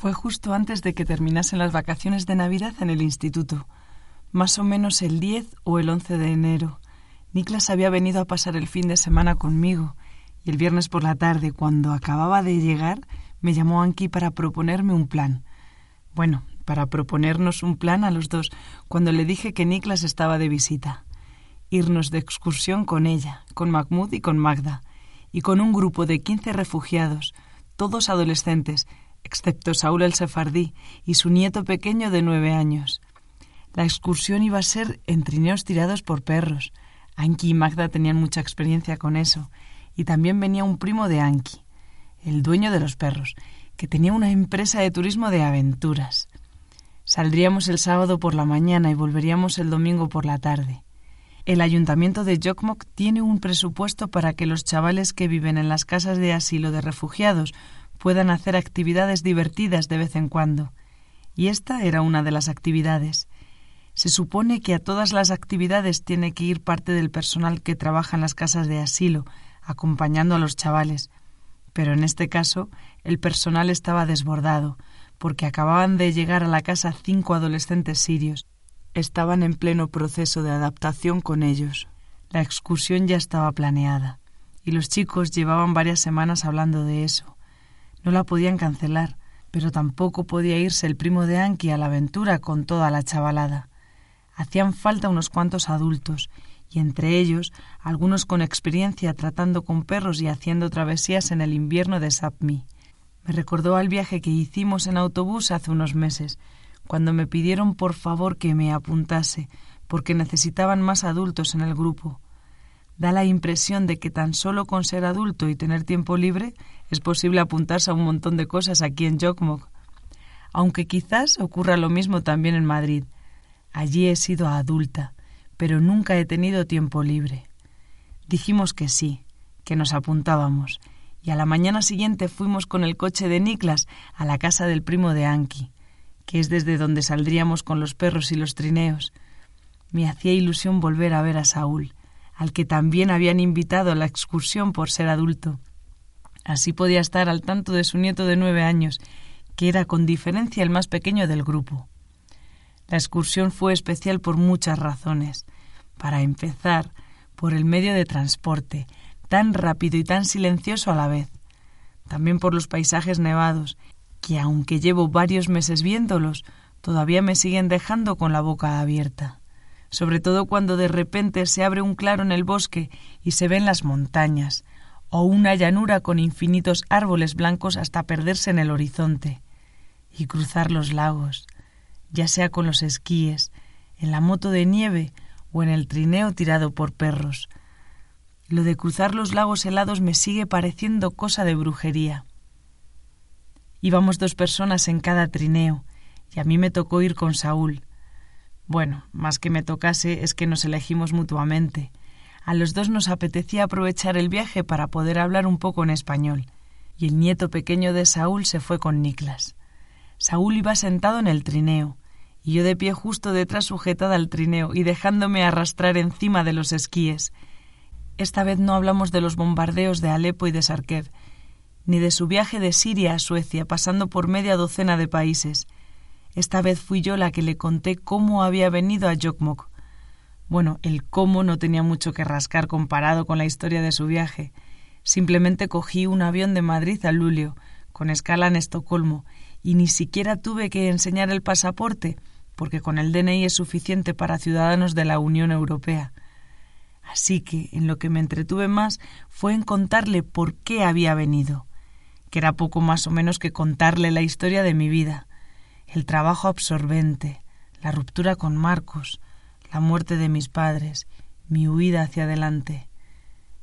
Fue justo antes de que terminasen las vacaciones de Navidad en el instituto, más o menos el 10 o el 11 de enero. Niklas había venido a pasar el fin de semana conmigo y el viernes por la tarde, cuando acababa de llegar, me llamó Anki para proponerme un plan. Bueno, para proponernos un plan a los dos, cuando le dije que Niklas estaba de visita. Irnos de excursión con ella, con Mahmoud y con Magda, y con un grupo de quince refugiados, todos adolescentes, excepto Saúl el Sefardí y su nieto pequeño de nueve años. La excursión iba a ser en trineos tirados por perros. Anki y Magda tenían mucha experiencia con eso, y también venía un primo de Anki, el dueño de los perros, que tenía una empresa de turismo de aventuras. Saldríamos el sábado por la mañana y volveríamos el domingo por la tarde. El ayuntamiento de Jokmok tiene un presupuesto para que los chavales que viven en las casas de asilo de refugiados puedan hacer actividades divertidas de vez en cuando. Y esta era una de las actividades. Se supone que a todas las actividades tiene que ir parte del personal que trabaja en las casas de asilo, acompañando a los chavales. Pero en este caso el personal estaba desbordado, porque acababan de llegar a la casa cinco adolescentes sirios. Estaban en pleno proceso de adaptación con ellos. La excursión ya estaba planeada, y los chicos llevaban varias semanas hablando de eso. No la podían cancelar, pero tampoco podía irse el primo de Anki a la aventura con toda la chavalada. Hacían falta unos cuantos adultos, y entre ellos algunos con experiencia tratando con perros y haciendo travesías en el invierno de Sapmi. Me recordó al viaje que hicimos en autobús hace unos meses, cuando me pidieron por favor que me apuntase, porque necesitaban más adultos en el grupo. Da la impresión de que tan solo con ser adulto y tener tiempo libre es posible apuntarse a un montón de cosas aquí en Jokmok. Aunque quizás ocurra lo mismo también en Madrid. Allí he sido adulta, pero nunca he tenido tiempo libre. Dijimos que sí, que nos apuntábamos, y a la mañana siguiente fuimos con el coche de Niklas a la casa del primo de Anki, que es desde donde saldríamos con los perros y los trineos. Me hacía ilusión volver a ver a Saúl, al que también habían invitado a la excursión por ser adulto. Así podía estar al tanto de su nieto de nueve años, que era con diferencia el más pequeño del grupo. La excursión fue especial por muchas razones. Para empezar, por el medio de transporte, tan rápido y tan silencioso a la vez. También por los paisajes nevados, que aunque llevo varios meses viéndolos, todavía me siguen dejando con la boca abierta. Sobre todo cuando de repente se abre un claro en el bosque y se ven las montañas, o una llanura con infinitos árboles blancos hasta perderse en el horizonte, y cruzar los lagos, ya sea con los esquíes, en la moto de nieve o en el trineo tirado por perros. Lo de cruzar los lagos helados me sigue pareciendo cosa de brujería. Íbamos dos personas en cada trineo, y a mí me tocó ir con Saúl. Bueno, más que me tocase es que nos elegimos mutuamente. A los dos nos apetecía aprovechar el viaje para poder hablar un poco en español, y el nieto pequeño de Saúl se fue con Niklas. Saúl iba sentado en el trineo, y yo de pie justo detrás sujetada al trineo y dejándome arrastrar encima de los esquíes. Esta vez no hablamos de los bombardeos de Alepo y de Sarkev, ni de su viaje de Siria a Suecia, pasando por media docena de países. Esta vez fui yo la que le conté cómo había venido a Jokmok. Bueno, el cómo no tenía mucho que rascar comparado con la historia de su viaje. Simplemente cogí un avión de Madrid a Lulio, con escala en Estocolmo, y ni siquiera tuve que enseñar el pasaporte, porque con el DNI es suficiente para ciudadanos de la Unión Europea. Así que en lo que me entretuve más fue en contarle por qué había venido, que era poco más o menos que contarle la historia de mi vida, el trabajo absorbente, la ruptura con Marcos, la muerte de mis padres, mi huida hacia adelante.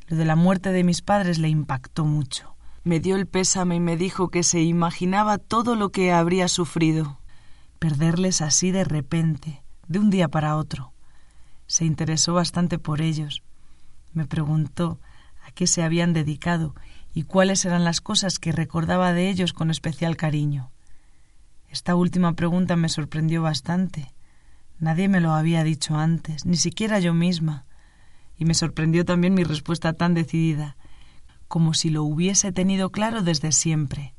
Lo de la muerte de mis padres le impactó mucho Me dio el pésame y me dijo que se imaginaba todo lo que habría sufrido. Perderles así de repente, de un día para otro. Se interesó bastante por ellos. Me preguntó a qué se habían dedicado y cuáles eran las cosas que recordaba de ellos con especial cariño. Esta última pregunta me sorprendió bastante. Nadie me lo había dicho antes, ni siquiera yo misma. Y me sorprendió también mi respuesta tan decidida, como si lo hubiese tenido claro desde siempre.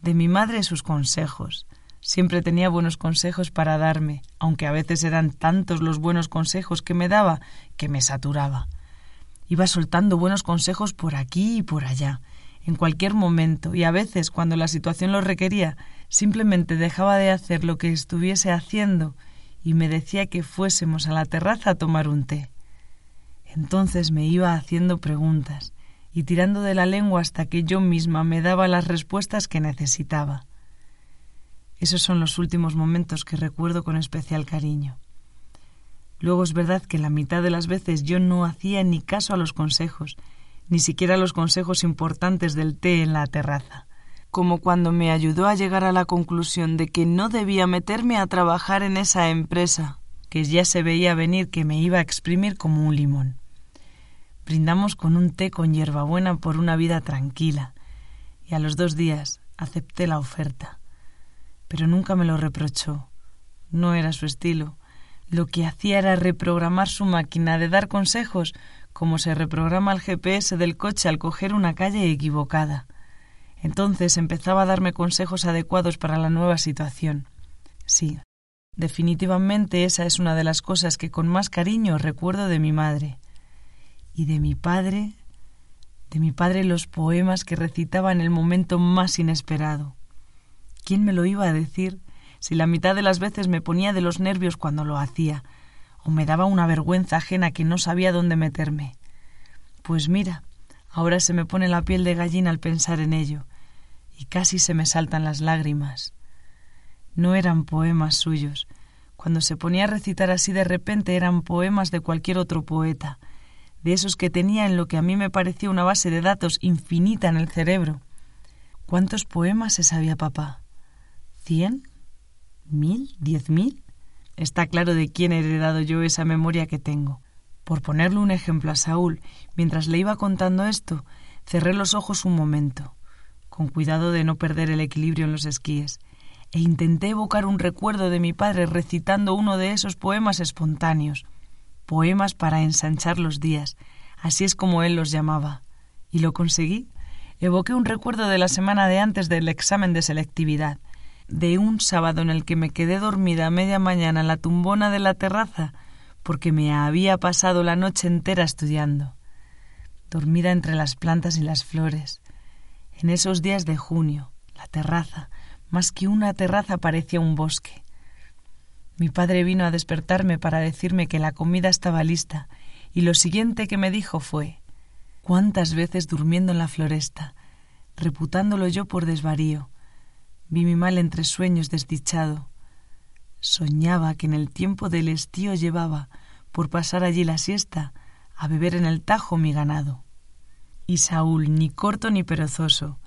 De mi madre sus consejos. Siempre tenía buenos consejos para darme, aunque a veces eran tantos los buenos consejos que me daba que me saturaba. Iba soltando buenos consejos por aquí y por allá, en cualquier momento, y a veces, cuando la situación lo requería, simplemente dejaba de hacer lo que estuviese haciendo y me decía que fuésemos a la terraza a tomar un té. Entonces me iba haciendo preguntas y tirando de la lengua hasta que yo misma me daba las respuestas que necesitaba. Esos son los últimos momentos que recuerdo con especial cariño. Luego es verdad que la mitad de las veces yo no hacía ni caso a los consejos, ni siquiera a los consejos importantes del té en la terraza como cuando me ayudó a llegar a la conclusión de que no debía meterme a trabajar en esa empresa, que ya se veía venir que me iba a exprimir como un limón. Brindamos con un té con hierbabuena por una vida tranquila, y a los dos días acepté la oferta. Pero nunca me lo reprochó. No era su estilo. Lo que hacía era reprogramar su máquina de dar consejos como se reprograma el GPS del coche al coger una calle equivocada. Entonces empezaba a darme consejos adecuados para la nueva situación. Sí, definitivamente esa es una de las cosas que con más cariño recuerdo de mi madre. Y de mi padre, de mi padre los poemas que recitaba en el momento más inesperado. ¿Quién me lo iba a decir si la mitad de las veces me ponía de los nervios cuando lo hacía, o me daba una vergüenza ajena que no sabía dónde meterme? Pues mira, ahora se me pone la piel de gallina al pensar en ello, y casi se me saltan las lágrimas. No eran poemas suyos. Cuando se ponía a recitar así de repente eran poemas de cualquier otro poeta, de esos que tenía en lo que a mí me parecía una base de datos infinita en el cerebro. ¿Cuántos poemas se sabía papá? ¿Cien? ¿Mil? ¿Diez mil? Está claro de quién he heredado yo esa memoria que tengo. Por ponerle un ejemplo a Saúl, mientras le iba contando esto, cerré los ojos un momento con cuidado de no perder el equilibrio en los esquíes, e intenté evocar un recuerdo de mi padre recitando uno de esos poemas espontáneos, poemas para ensanchar los días, así es como él los llamaba. Y lo conseguí. Evoqué un recuerdo de la semana de antes del examen de selectividad, de un sábado en el que me quedé dormida a media mañana en la tumbona de la terraza, porque me había pasado la noche entera estudiando, dormida entre las plantas y las flores, en esos días de junio, la terraza, más que una terraza, parecía un bosque. Mi padre vino a despertarme para decirme que la comida estaba lista, y lo siguiente que me dijo fue cuántas veces durmiendo en la floresta, reputándolo yo por desvarío, vi mi mal entre sueños desdichado. Soñaba que en el tiempo del estío llevaba, por pasar allí la siesta, a beber en el tajo mi ganado. Y Saúl, ni corto ni perezoso,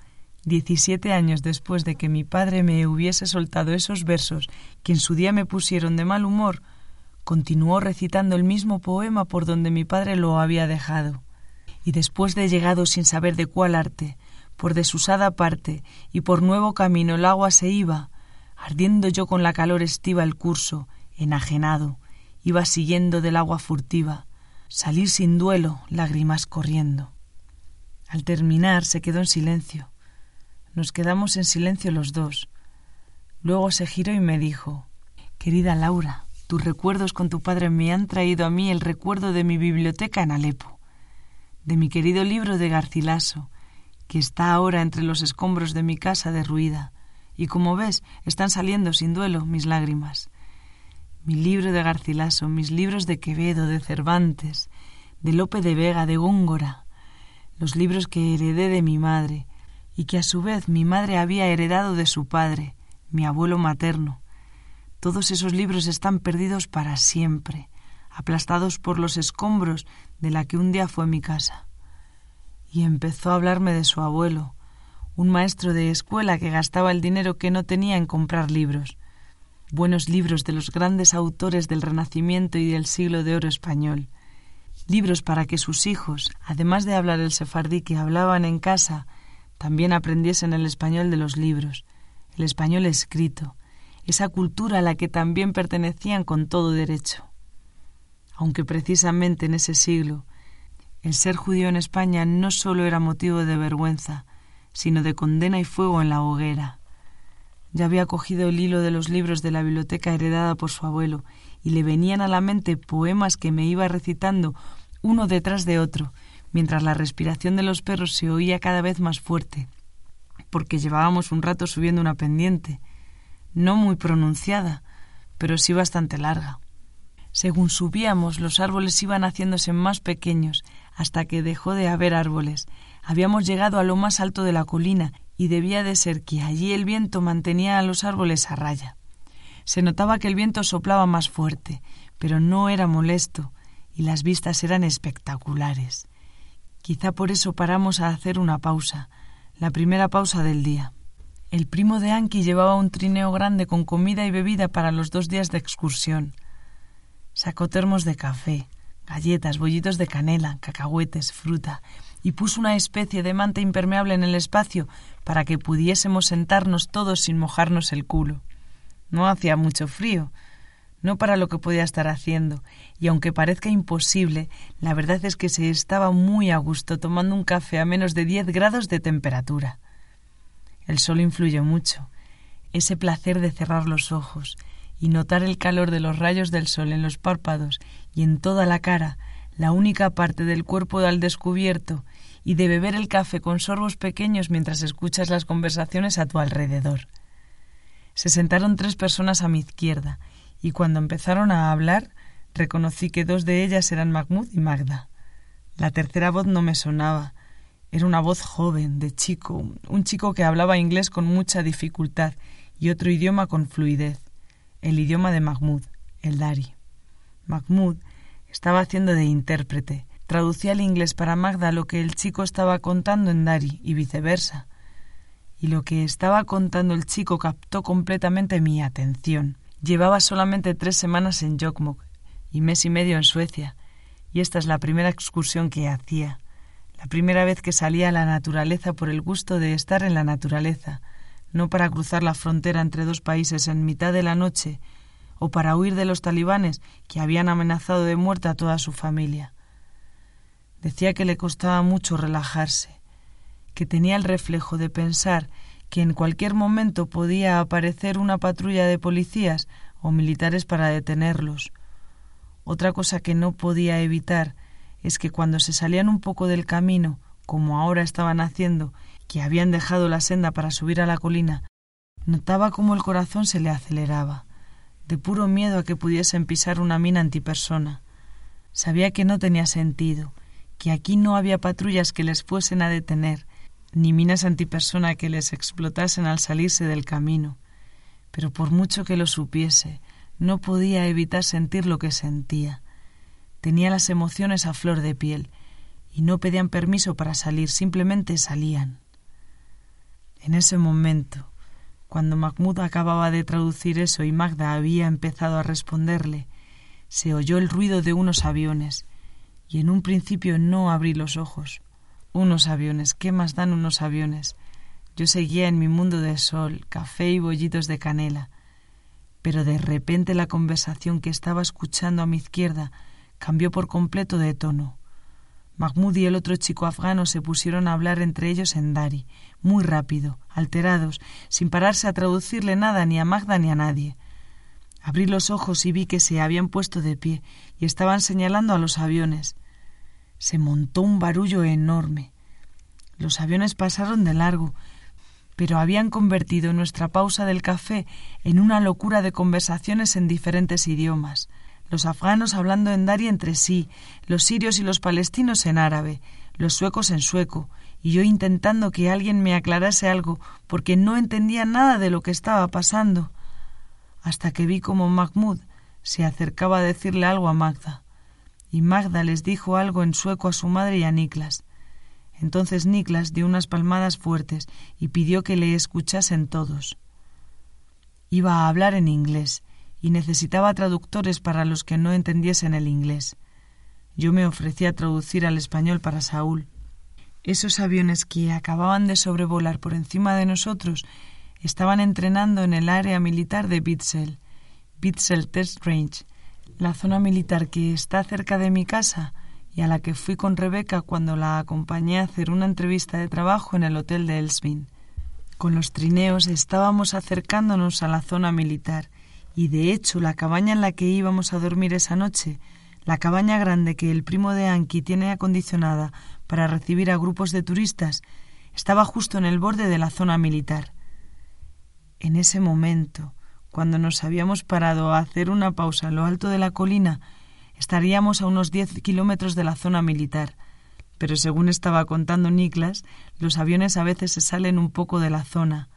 diecisiete años después de que mi padre me hubiese soltado esos versos que en su día me pusieron de mal humor, continuó recitando el mismo poema por donde mi padre lo había dejado. Y después de llegado sin saber de cuál arte, por desusada parte y por nuevo camino el agua se iba, ardiendo yo con la calor estiva el curso, enajenado, iba siguiendo del agua furtiva, salir sin duelo, lágrimas corriendo. Al terminar se quedó en silencio. Nos quedamos en silencio los dos. Luego se giró y me dijo Querida Laura, tus recuerdos con tu padre me han traído a mí el recuerdo de mi biblioteca en Alepo, de mi querido libro de Garcilaso, que está ahora entre los escombros de mi casa derruida, y como ves, están saliendo sin duelo mis lágrimas. Mi libro de Garcilaso, mis libros de Quevedo, de Cervantes, de Lope de Vega, de Góngora, los libros que heredé de mi madre, y que a su vez mi madre había heredado de su padre, mi abuelo materno. Todos esos libros están perdidos para siempre, aplastados por los escombros de la que un día fue mi casa. Y empezó a hablarme de su abuelo, un maestro de escuela que gastaba el dinero que no tenía en comprar libros. Buenos libros de los grandes autores del Renacimiento y del siglo de oro español. Libros para que sus hijos, además de hablar el sefardí que hablaban en casa, también aprendiesen el español de los libros, el español escrito, esa cultura a la que también pertenecían con todo derecho. Aunque precisamente en ese siglo el ser judío en España no sólo era motivo de vergüenza, sino de condena y fuego en la hoguera. Ya había cogido el hilo de los libros de la biblioteca heredada por su abuelo, y le venían a la mente poemas que me iba recitando uno detrás de otro, mientras la respiración de los perros se oía cada vez más fuerte, porque llevábamos un rato subiendo una pendiente, no muy pronunciada, pero sí bastante larga. Según subíamos, los árboles iban haciéndose más pequeños, hasta que dejó de haber árboles. Habíamos llegado a lo más alto de la colina, y debía de ser que allí el viento mantenía a los árboles a raya. Se notaba que el viento soplaba más fuerte, pero no era molesto, y las vistas eran espectaculares. Quizá por eso paramos a hacer una pausa, la primera pausa del día. El primo de Anki llevaba un trineo grande con comida y bebida para los dos días de excursión. Sacó termos de café, galletas, bollitos de canela, cacahuetes, fruta, y puso una especie de manta impermeable en el espacio para que pudiésemos sentarnos todos sin mojarnos el culo. No hacía mucho frío, no para lo que podía estar haciendo, y aunque parezca imposible, la verdad es que se estaba muy a gusto tomando un café a menos de diez grados de temperatura. El sol influye mucho. Ese placer de cerrar los ojos y notar el calor de los rayos del sol en los párpados y en toda la cara, la única parte del cuerpo al descubierto, y de beber el café con sorbos pequeños mientras escuchas las conversaciones a tu alrededor. Se sentaron tres personas a mi izquierda, y cuando empezaron a hablar, reconocí que dos de ellas eran Mahmoud y Magda. La tercera voz no me sonaba, era una voz joven, de chico, un chico que hablaba inglés con mucha dificultad y otro idioma con fluidez, el idioma de Mahmoud, el Dari. Mahmoud estaba haciendo de intérprete, traducía al inglés para Magda lo que el chico estaba contando en Dari y viceversa. Y lo que estaba contando el chico captó completamente mi atención. Llevaba solamente tres semanas en Jokmok y mes y medio en Suecia, y esta es la primera excursión que hacía la primera vez que salía a la naturaleza por el gusto de estar en la naturaleza, no para cruzar la frontera entre dos países en mitad de la noche, o para huir de los talibanes que habían amenazado de muerte a toda su familia. Decía que le costaba mucho relajarse, que tenía el reflejo de pensar que en cualquier momento podía aparecer una patrulla de policías o militares para detenerlos. Otra cosa que no podía evitar es que cuando se salían un poco del camino, como ahora estaban haciendo, que habían dejado la senda para subir a la colina, notaba cómo el corazón se le aceleraba, de puro miedo a que pudiesen pisar una mina antipersona. Sabía que no tenía sentido, que aquí no había patrullas que les fuesen a detener, ni minas antipersona que les explotasen al salirse del camino. Pero por mucho que lo supiese, no podía evitar sentir lo que sentía. Tenía las emociones a flor de piel y no pedían permiso para salir, simplemente salían. En ese momento, cuando Mahmoud acababa de traducir eso y Magda había empezado a responderle, se oyó el ruido de unos aviones, y en un principio no abrí los ojos. Unos aviones, ¿qué más dan unos aviones? Yo seguía en mi mundo de sol, café y bollitos de canela. Pero de repente la conversación que estaba escuchando a mi izquierda cambió por completo de tono. Mahmoud y el otro chico afgano se pusieron a hablar entre ellos en Dari, muy rápido, alterados, sin pararse a traducirle nada ni a Magda ni a nadie. Abrí los ojos y vi que se habían puesto de pie y estaban señalando a los aviones. Se montó un barullo enorme. Los aviones pasaron de largo, pero habían convertido nuestra pausa del café en una locura de conversaciones en diferentes idiomas los afganos hablando en dari entre sí, los sirios y los palestinos en árabe, los suecos en sueco, y yo intentando que alguien me aclarase algo, porque no entendía nada de lo que estaba pasando, hasta que vi como Mahmoud se acercaba a decirle algo a Magda, y Magda les dijo algo en sueco a su madre y a Niklas. Entonces Niklas dio unas palmadas fuertes y pidió que le escuchasen todos. Iba a hablar en inglés y necesitaba traductores para los que no entendiesen el inglés. Yo me ofrecí a traducir al español para Saúl. Esos aviones que acababan de sobrevolar por encima de nosotros estaban entrenando en el área militar de Bitzel, Bitzel Test Range, la zona militar que está cerca de mi casa y a la que fui con Rebeca cuando la acompañé a hacer una entrevista de trabajo en el hotel de Elsvin. Con los trineos estábamos acercándonos a la zona militar y de hecho la cabaña en la que íbamos a dormir esa noche la cabaña grande que el primo de Anki tiene acondicionada para recibir a grupos de turistas estaba justo en el borde de la zona militar. En ese momento, cuando nos habíamos parado a hacer una pausa a lo alto de la colina, estaríamos a unos diez kilómetros de la zona militar. Pero según estaba contando Niklas, los aviones a veces se salen un poco de la zona.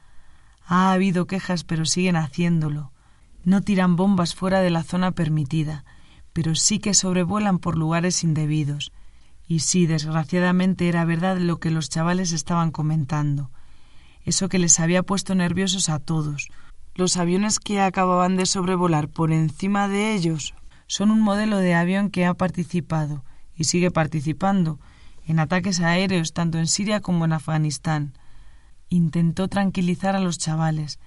Ha habido quejas, pero siguen haciéndolo. No tiran bombas fuera de la zona permitida pero sí que sobrevuelan por lugares indebidos. Y sí, desgraciadamente era verdad lo que los chavales estaban comentando. Eso que les había puesto nerviosos a todos. Los aviones que acababan de sobrevolar por encima de ellos son un modelo de avión que ha participado y sigue participando en ataques aéreos tanto en Siria como en Afganistán. Intentó tranquilizar a los chavales.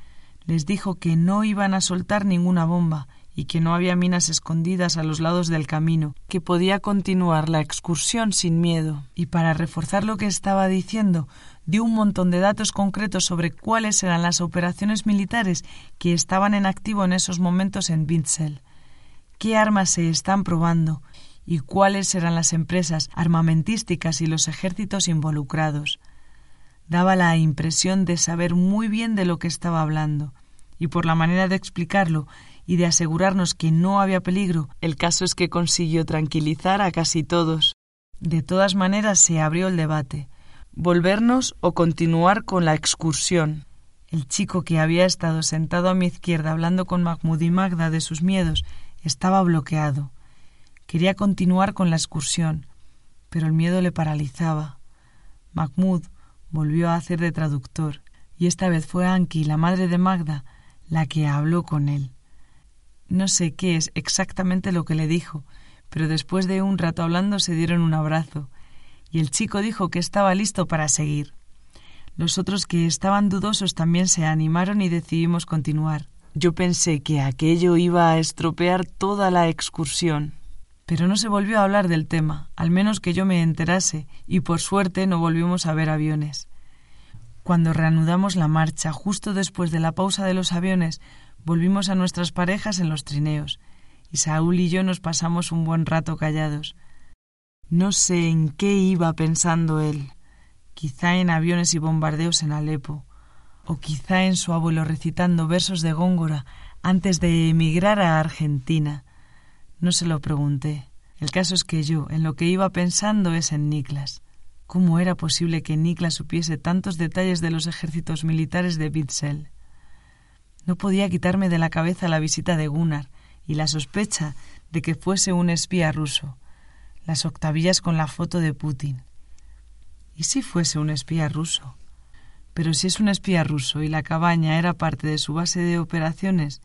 Les dijo que no iban a soltar ninguna bomba y que no había minas escondidas a los lados del camino, que podía continuar la excursión sin miedo. Y para reforzar lo que estaba diciendo, dio un montón de datos concretos sobre cuáles eran las operaciones militares que estaban en activo en esos momentos en Binzel, qué armas se están probando y cuáles eran las empresas armamentísticas y los ejércitos involucrados. Daba la impresión de saber muy bien de lo que estaba hablando, y por la manera de explicarlo y de asegurarnos que no había peligro, el caso es que consiguió tranquilizar a casi todos. De todas maneras se abrió el debate. ¿Volvernos o continuar con la excursión? El chico que había estado sentado a mi izquierda hablando con Mahmoud y Magda de sus miedos estaba bloqueado. Quería continuar con la excursión, pero el miedo le paralizaba. Mahmoud volvió a hacer de traductor, y esta vez fue Anki, la madre de Magda, la que habló con él. No sé qué es exactamente lo que le dijo, pero después de un rato hablando se dieron un abrazo, y el chico dijo que estaba listo para seguir. Los otros que estaban dudosos también se animaron y decidimos continuar. Yo pensé que aquello iba a estropear toda la excursión. Pero no se volvió a hablar del tema, al menos que yo me enterase, y por suerte no volvimos a ver aviones. Cuando reanudamos la marcha, justo después de la pausa de los aviones, Volvimos a nuestras parejas en los trineos, y Saúl y yo nos pasamos un buen rato callados. No sé en qué iba pensando él, quizá en aviones y bombardeos en Alepo, o quizá en su abuelo recitando versos de Góngora antes de emigrar a Argentina. No se lo pregunté. El caso es que yo, en lo que iba pensando es en Niklas. ¿Cómo era posible que Niklas supiese tantos detalles de los ejércitos militares de Bitzel? No podía quitarme de la cabeza la visita de Gunnar y la sospecha de que fuese un espía ruso, las octavillas con la foto de Putin. ¿Y si fuese un espía ruso? Pero si es un espía ruso y la cabaña era parte de su base de operaciones,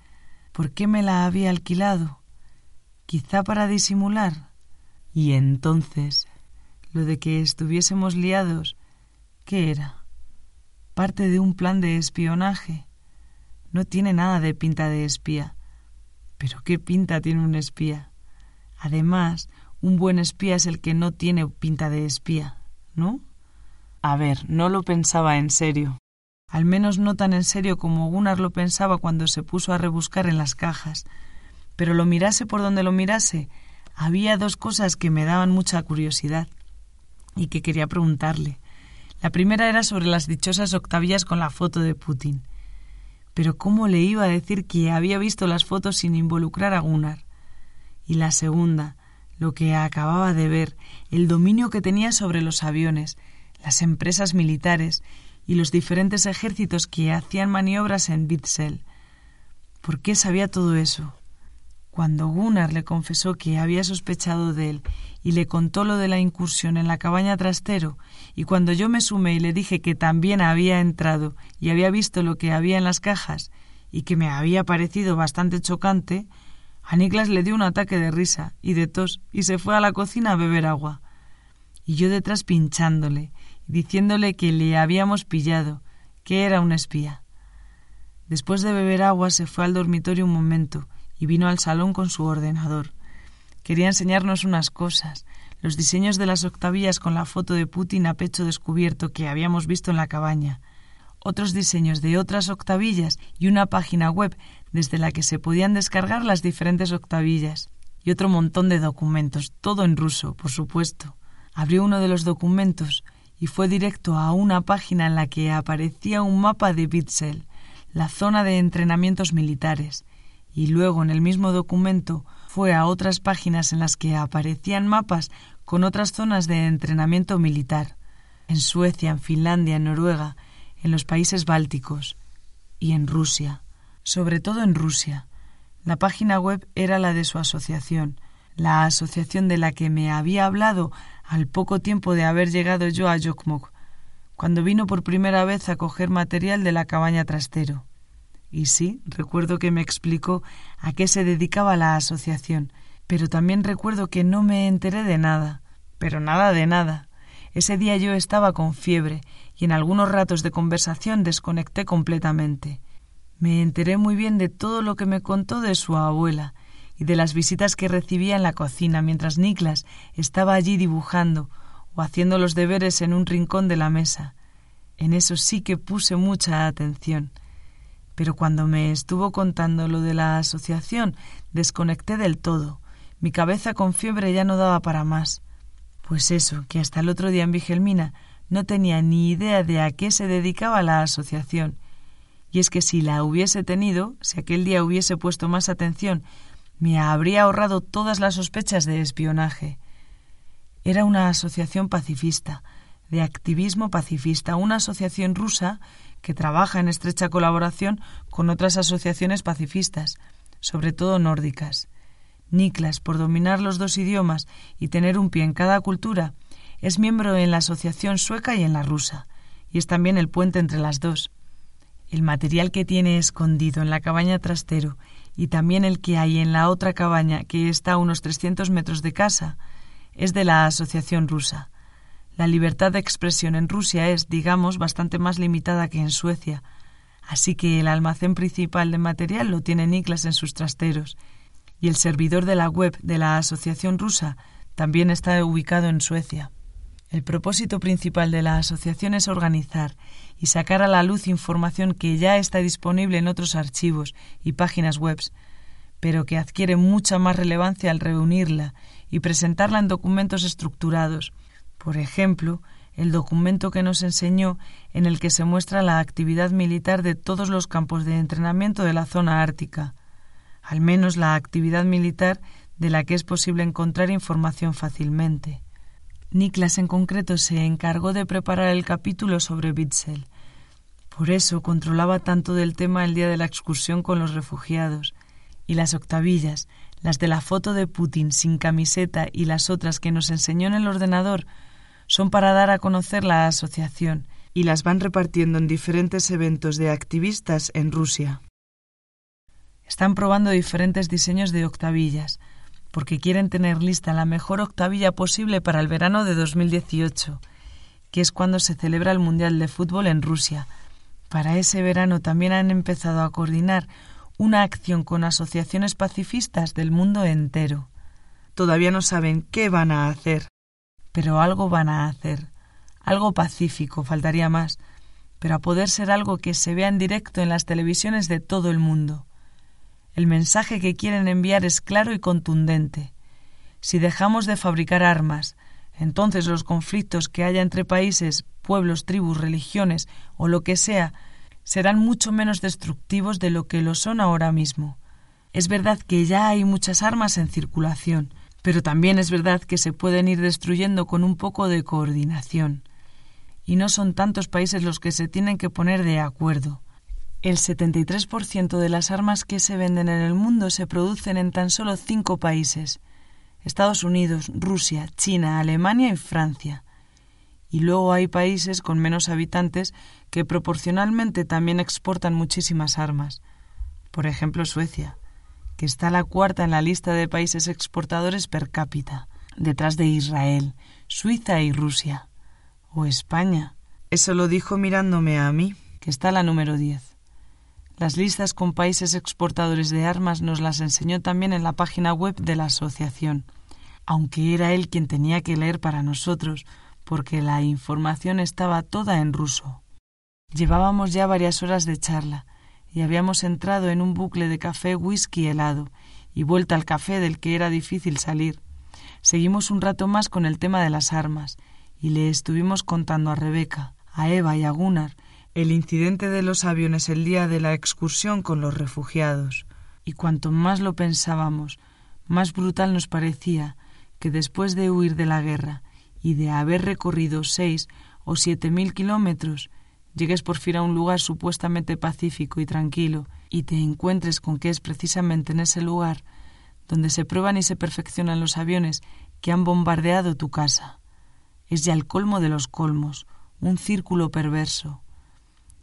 ¿por qué me la había alquilado? Quizá para disimular. Y entonces, lo de que estuviésemos liados, ¿qué era? ¿Parte de un plan de espionaje? No tiene nada de pinta de espía. Pero ¿qué pinta tiene un espía? Además, un buen espía es el que no tiene pinta de espía, ¿no? A ver, no lo pensaba en serio. Al menos no tan en serio como Gunnar lo pensaba cuando se puso a rebuscar en las cajas. Pero lo mirase por donde lo mirase, había dos cosas que me daban mucha curiosidad y que quería preguntarle. La primera era sobre las dichosas octavillas con la foto de Putin. Pero ¿cómo le iba a decir que había visto las fotos sin involucrar a Gunnar? Y la segunda, lo que acababa de ver, el dominio que tenía sobre los aviones, las empresas militares y los diferentes ejércitos que hacían maniobras en Bitzel. ¿Por qué sabía todo eso? Cuando Gunnar le confesó que había sospechado de él y le contó lo de la incursión en la cabaña trastero, y cuando yo me sumé y le dije que también había entrado y había visto lo que había en las cajas y que me había parecido bastante chocante, a Niklas le dio un ataque de risa y de tos y se fue a la cocina a beber agua. Y yo detrás pinchándole, diciéndole que le habíamos pillado, que era un espía. Después de beber agua se fue al dormitorio un momento y vino al salón con su ordenador. Quería enseñarnos unas cosas, los diseños de las octavillas con la foto de Putin a pecho descubierto que habíamos visto en la cabaña, otros diseños de otras octavillas y una página web desde la que se podían descargar las diferentes octavillas, y otro montón de documentos, todo en ruso, por supuesto. Abrió uno de los documentos y fue directo a una página en la que aparecía un mapa de Bitzel, la zona de entrenamientos militares, y luego en el mismo documento fue a otras páginas en las que aparecían mapas con otras zonas de entrenamiento militar, en Suecia, en Finlandia, en Noruega, en los países bálticos y en Rusia, sobre todo en Rusia. La página web era la de su asociación, la asociación de la que me había hablado al poco tiempo de haber llegado yo a Yokmok, cuando vino por primera vez a coger material de la cabaña trastero. Y sí, recuerdo que me explicó a qué se dedicaba la asociación, pero también recuerdo que no me enteré de nada, pero nada de nada. Ese día yo estaba con fiebre y en algunos ratos de conversación desconecté completamente. Me enteré muy bien de todo lo que me contó de su abuela y de las visitas que recibía en la cocina mientras Niklas estaba allí dibujando o haciendo los deberes en un rincón de la mesa. En eso sí que puse mucha atención pero cuando me estuvo contando lo de la asociación, desconecté del todo. Mi cabeza con fiebre ya no daba para más. Pues eso, que hasta el otro día en Vigelmina no tenía ni idea de a qué se dedicaba la asociación. Y es que si la hubiese tenido, si aquel día hubiese puesto más atención, me habría ahorrado todas las sospechas de espionaje. Era una asociación pacifista, de activismo pacifista, una asociación rusa que trabaja en estrecha colaboración con otras asociaciones pacifistas, sobre todo nórdicas. Niklas, por dominar los dos idiomas y tener un pie en cada cultura, es miembro en la asociación sueca y en la rusa, y es también el puente entre las dos. El material que tiene escondido en la cabaña trastero y también el que hay en la otra cabaña que está a unos 300 metros de casa es de la asociación rusa, la libertad de expresión en Rusia es, digamos, bastante más limitada que en Suecia, así que el almacén principal de material lo tiene Niklas en sus trasteros, y el servidor de la web de la Asociación Rusa también está ubicado en Suecia. El propósito principal de la asociación es organizar y sacar a la luz información que ya está disponible en otros archivos y páginas web, pero que adquiere mucha más relevancia al reunirla y presentarla en documentos estructurados, por ejemplo, el documento que nos enseñó en el que se muestra la actividad militar de todos los campos de entrenamiento de la zona ártica, al menos la actividad militar de la que es posible encontrar información fácilmente. Niklas en concreto se encargó de preparar el capítulo sobre Bitzel. Por eso controlaba tanto del tema el día de la excursión con los refugiados, y las octavillas, las de la foto de Putin sin camiseta y las otras que nos enseñó en el ordenador, son para dar a conocer la asociación y las van repartiendo en diferentes eventos de activistas en Rusia. Están probando diferentes diseños de octavillas, porque quieren tener lista la mejor octavilla posible para el verano de 2018, que es cuando se celebra el Mundial de Fútbol en Rusia. Para ese verano también han empezado a coordinar una acción con asociaciones pacifistas del mundo entero. Todavía no saben qué van a hacer, pero algo van a hacer, algo pacífico, faltaría más, pero a poder ser algo que se vea en directo en las televisiones de todo el mundo. El mensaje que quieren enviar es claro y contundente. Si dejamos de fabricar armas, entonces los conflictos que haya entre países, pueblos, tribus, religiones o lo que sea serán mucho menos destructivos de lo que lo son ahora mismo. Es verdad que ya hay muchas armas en circulación, pero también es verdad que se pueden ir destruyendo con un poco de coordinación. Y no son tantos países los que se tienen que poner de acuerdo. El 73% de las armas que se venden en el mundo se producen en tan solo cinco países. Estados Unidos, Rusia, China, Alemania y Francia. Y luego hay países con menos habitantes que proporcionalmente también exportan muchísimas armas. Por ejemplo, Suecia, que está la cuarta en la lista de países exportadores per cápita, detrás de Israel, Suiza y Rusia. O España. Eso lo dijo mirándome a mí, que está la número 10. Las listas con países exportadores de armas nos las enseñó también en la página web de la asociación, aunque era él quien tenía que leer para nosotros, porque la información estaba toda en ruso. Llevábamos ya varias horas de charla, y habíamos entrado en un bucle de café, whisky helado, y vuelta al café del que era difícil salir. Seguimos un rato más con el tema de las armas, y le estuvimos contando a Rebeca, a Eva y a Gunnar el incidente de los aviones el día de la excursión con los refugiados, y cuanto más lo pensábamos, más brutal nos parecía que después de huir de la guerra y de haber recorrido seis o siete mil kilómetros, llegues por fin a un lugar supuestamente pacífico y tranquilo y te encuentres con que es precisamente en ese lugar donde se prueban y se perfeccionan los aviones que han bombardeado tu casa. Es ya el colmo de los colmos, un círculo perverso.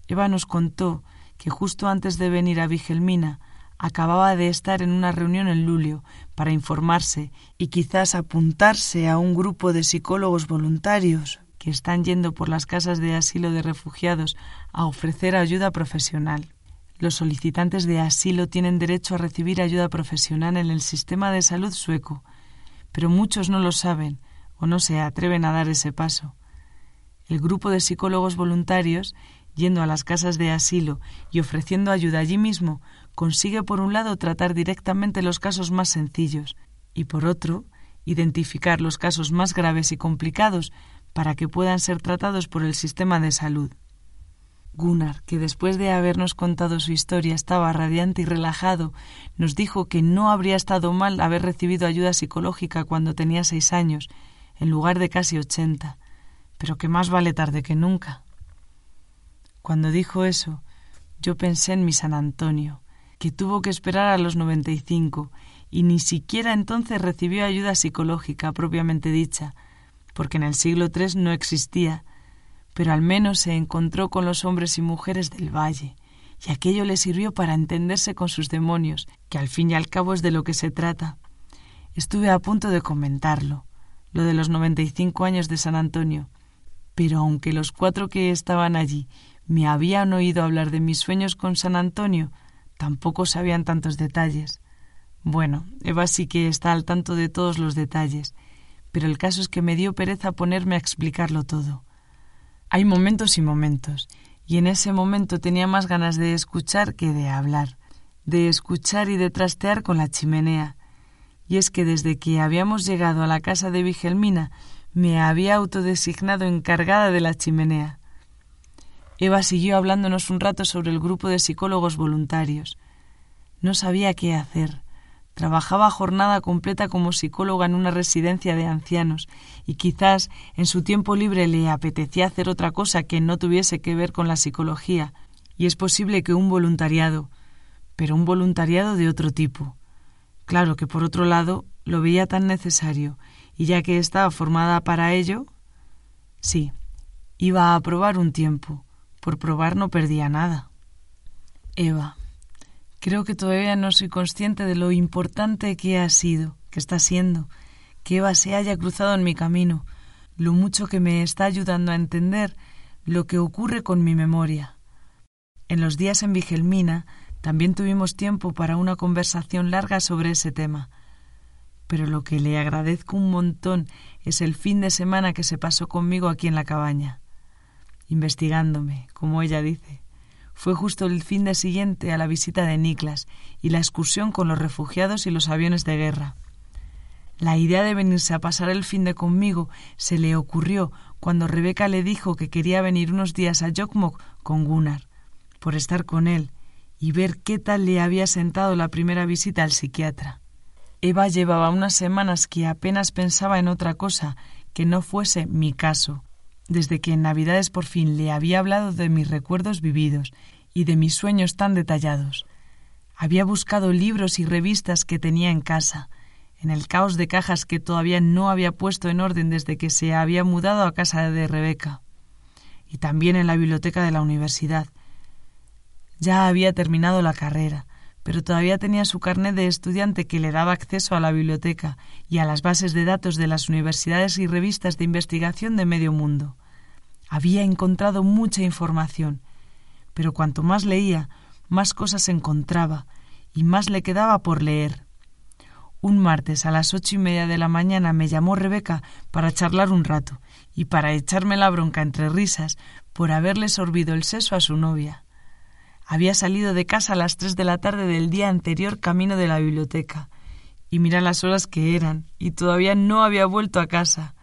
Eva nos contó que justo antes de venir a Vigelmina acababa de estar en una reunión en Lulio para informarse y quizás apuntarse a un grupo de psicólogos voluntarios que están yendo por las casas de asilo de refugiados a ofrecer ayuda profesional. Los solicitantes de asilo tienen derecho a recibir ayuda profesional en el sistema de salud sueco, pero muchos no lo saben o no se atreven a dar ese paso. El grupo de psicólogos voluntarios yendo a las casas de asilo y ofreciendo ayuda allí mismo, consigue por un lado tratar directamente los casos más sencillos y por otro identificar los casos más graves y complicados para que puedan ser tratados por el sistema de salud. Gunnar, que después de habernos contado su historia estaba radiante y relajado, nos dijo que no habría estado mal haber recibido ayuda psicológica cuando tenía seis años, en lugar de casi ochenta, pero que más vale tarde que nunca. Cuando dijo eso, yo pensé en mi San Antonio, que tuvo que esperar a los noventa y cinco, y ni siquiera entonces recibió ayuda psicológica propiamente dicha, porque en el siglo III no existía, pero al menos se encontró con los hombres y mujeres del valle, y aquello le sirvió para entenderse con sus demonios, que al fin y al cabo es de lo que se trata. Estuve a punto de comentarlo, lo de los noventa y cinco años de San Antonio, pero aunque los cuatro que estaban allí me habían oído hablar de mis sueños con San Antonio, tampoco sabían tantos detalles. Bueno, Eva sí que está al tanto de todos los detalles, pero el caso es que me dio pereza ponerme a explicarlo todo. Hay momentos y momentos, y en ese momento tenía más ganas de escuchar que de hablar, de escuchar y de trastear con la chimenea. Y es que desde que habíamos llegado a la casa de Vigelmina me había autodesignado encargada de la chimenea. Eva siguió hablándonos un rato sobre el grupo de psicólogos voluntarios. No sabía qué hacer. Trabajaba jornada completa como psicóloga en una residencia de ancianos y quizás en su tiempo libre le apetecía hacer otra cosa que no tuviese que ver con la psicología, y es posible que un voluntariado, pero un voluntariado de otro tipo. Claro que por otro lado lo veía tan necesario, y ya que estaba formada para ello, sí, iba a probar un tiempo, por probar no perdía nada. Eva, creo que todavía no soy consciente de lo importante que ha sido, que está siendo, que Eva se haya cruzado en mi camino, lo mucho que me está ayudando a entender lo que ocurre con mi memoria. En los días en Vigelmina también tuvimos tiempo para una conversación larga sobre ese tema. Pero lo que le agradezco un montón es el fin de semana que se pasó conmigo aquí en la cabaña investigándome, como ella dice. Fue justo el fin de siguiente a la visita de Niklas y la excursión con los refugiados y los aviones de guerra. La idea de venirse a pasar el fin de conmigo se le ocurrió cuando Rebeca le dijo que quería venir unos días a Jokmok con Gunnar, por estar con él y ver qué tal le había sentado la primera visita al psiquiatra. Eva llevaba unas semanas que apenas pensaba en otra cosa que no fuese mi caso, desde que en Navidades por fin le había hablado de mis recuerdos vividos y de mis sueños tan detallados. Había buscado libros y revistas que tenía en casa, en el caos de cajas que todavía no había puesto en orden desde que se había mudado a casa de Rebeca, y también en la biblioteca de la universidad. Ya había terminado la carrera, pero todavía tenía su carnet de estudiante que le daba acceso a la biblioteca y a las bases de datos de las universidades y revistas de investigación de medio mundo. Había encontrado mucha información, pero cuanto más leía, más cosas encontraba y más le quedaba por leer. Un martes a las ocho y media de la mañana me llamó Rebeca para charlar un rato y para echarme la bronca entre risas por haberle sorbido el seso a su novia. Había salido de casa a las tres de la tarde del día anterior camino de la biblioteca. Y mira las horas que eran, y todavía no había vuelto a casa.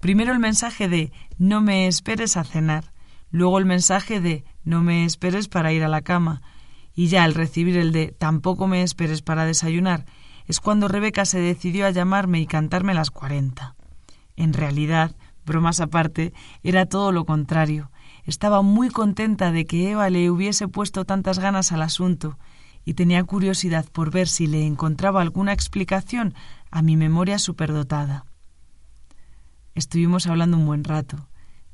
Primero el mensaje de no me esperes a cenar, luego el mensaje de no me esperes para ir a la cama, y ya al recibir el de tampoco me esperes para desayunar, es cuando Rebeca se decidió a llamarme y cantarme las cuarenta. En realidad, bromas aparte, era todo lo contrario. Estaba muy contenta de que Eva le hubiese puesto tantas ganas al asunto y tenía curiosidad por ver si le encontraba alguna explicación a mi memoria superdotada. Estuvimos hablando un buen rato.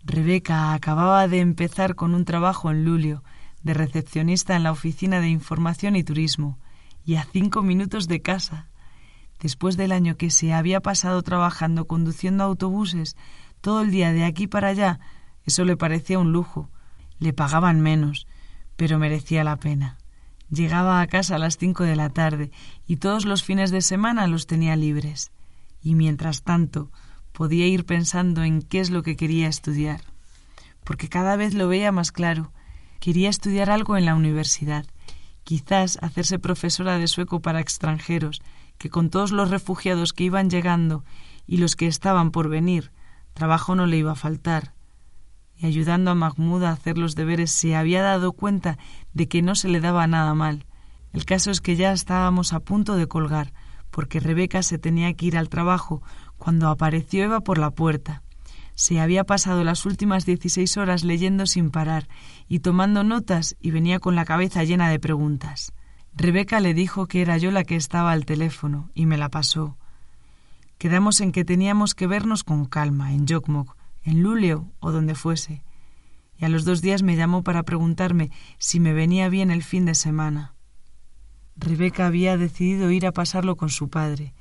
Rebeca acababa de empezar con un trabajo en Lulio, de recepcionista en la Oficina de Información y Turismo, y a cinco minutos de casa. Después del año que se había pasado trabajando conduciendo autobuses todo el día de aquí para allá, eso le parecía un lujo. Le pagaban menos, pero merecía la pena. Llegaba a casa a las cinco de la tarde y todos los fines de semana los tenía libres. Y mientras tanto podía ir pensando en qué es lo que quería estudiar. Porque cada vez lo veía más claro. Quería estudiar algo en la universidad. Quizás hacerse profesora de sueco para extranjeros, que con todos los refugiados que iban llegando y los que estaban por venir, trabajo no le iba a faltar ayudando a Mahmoud a hacer los deberes se había dado cuenta de que no se le daba nada mal. El caso es que ya estábamos a punto de colgar, porque Rebeca se tenía que ir al trabajo cuando apareció Eva por la puerta. Se había pasado las últimas dieciséis horas leyendo sin parar y tomando notas y venía con la cabeza llena de preguntas. Rebeca le dijo que era yo la que estaba al teléfono y me la pasó. Quedamos en que teníamos que vernos con calma en Jokmok, en Luleo o donde fuese, y a los dos días me llamó para preguntarme si me venía bien el fin de semana. Rebeca había decidido ir a pasarlo con su padre,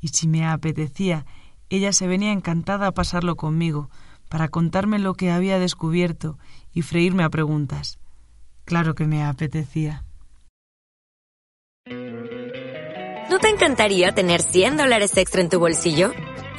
y si me apetecía, ella se venía encantada a pasarlo conmigo, para contarme lo que había descubierto y freírme a preguntas. Claro que me apetecía. ¿No te encantaría tener 100 dólares extra en tu bolsillo?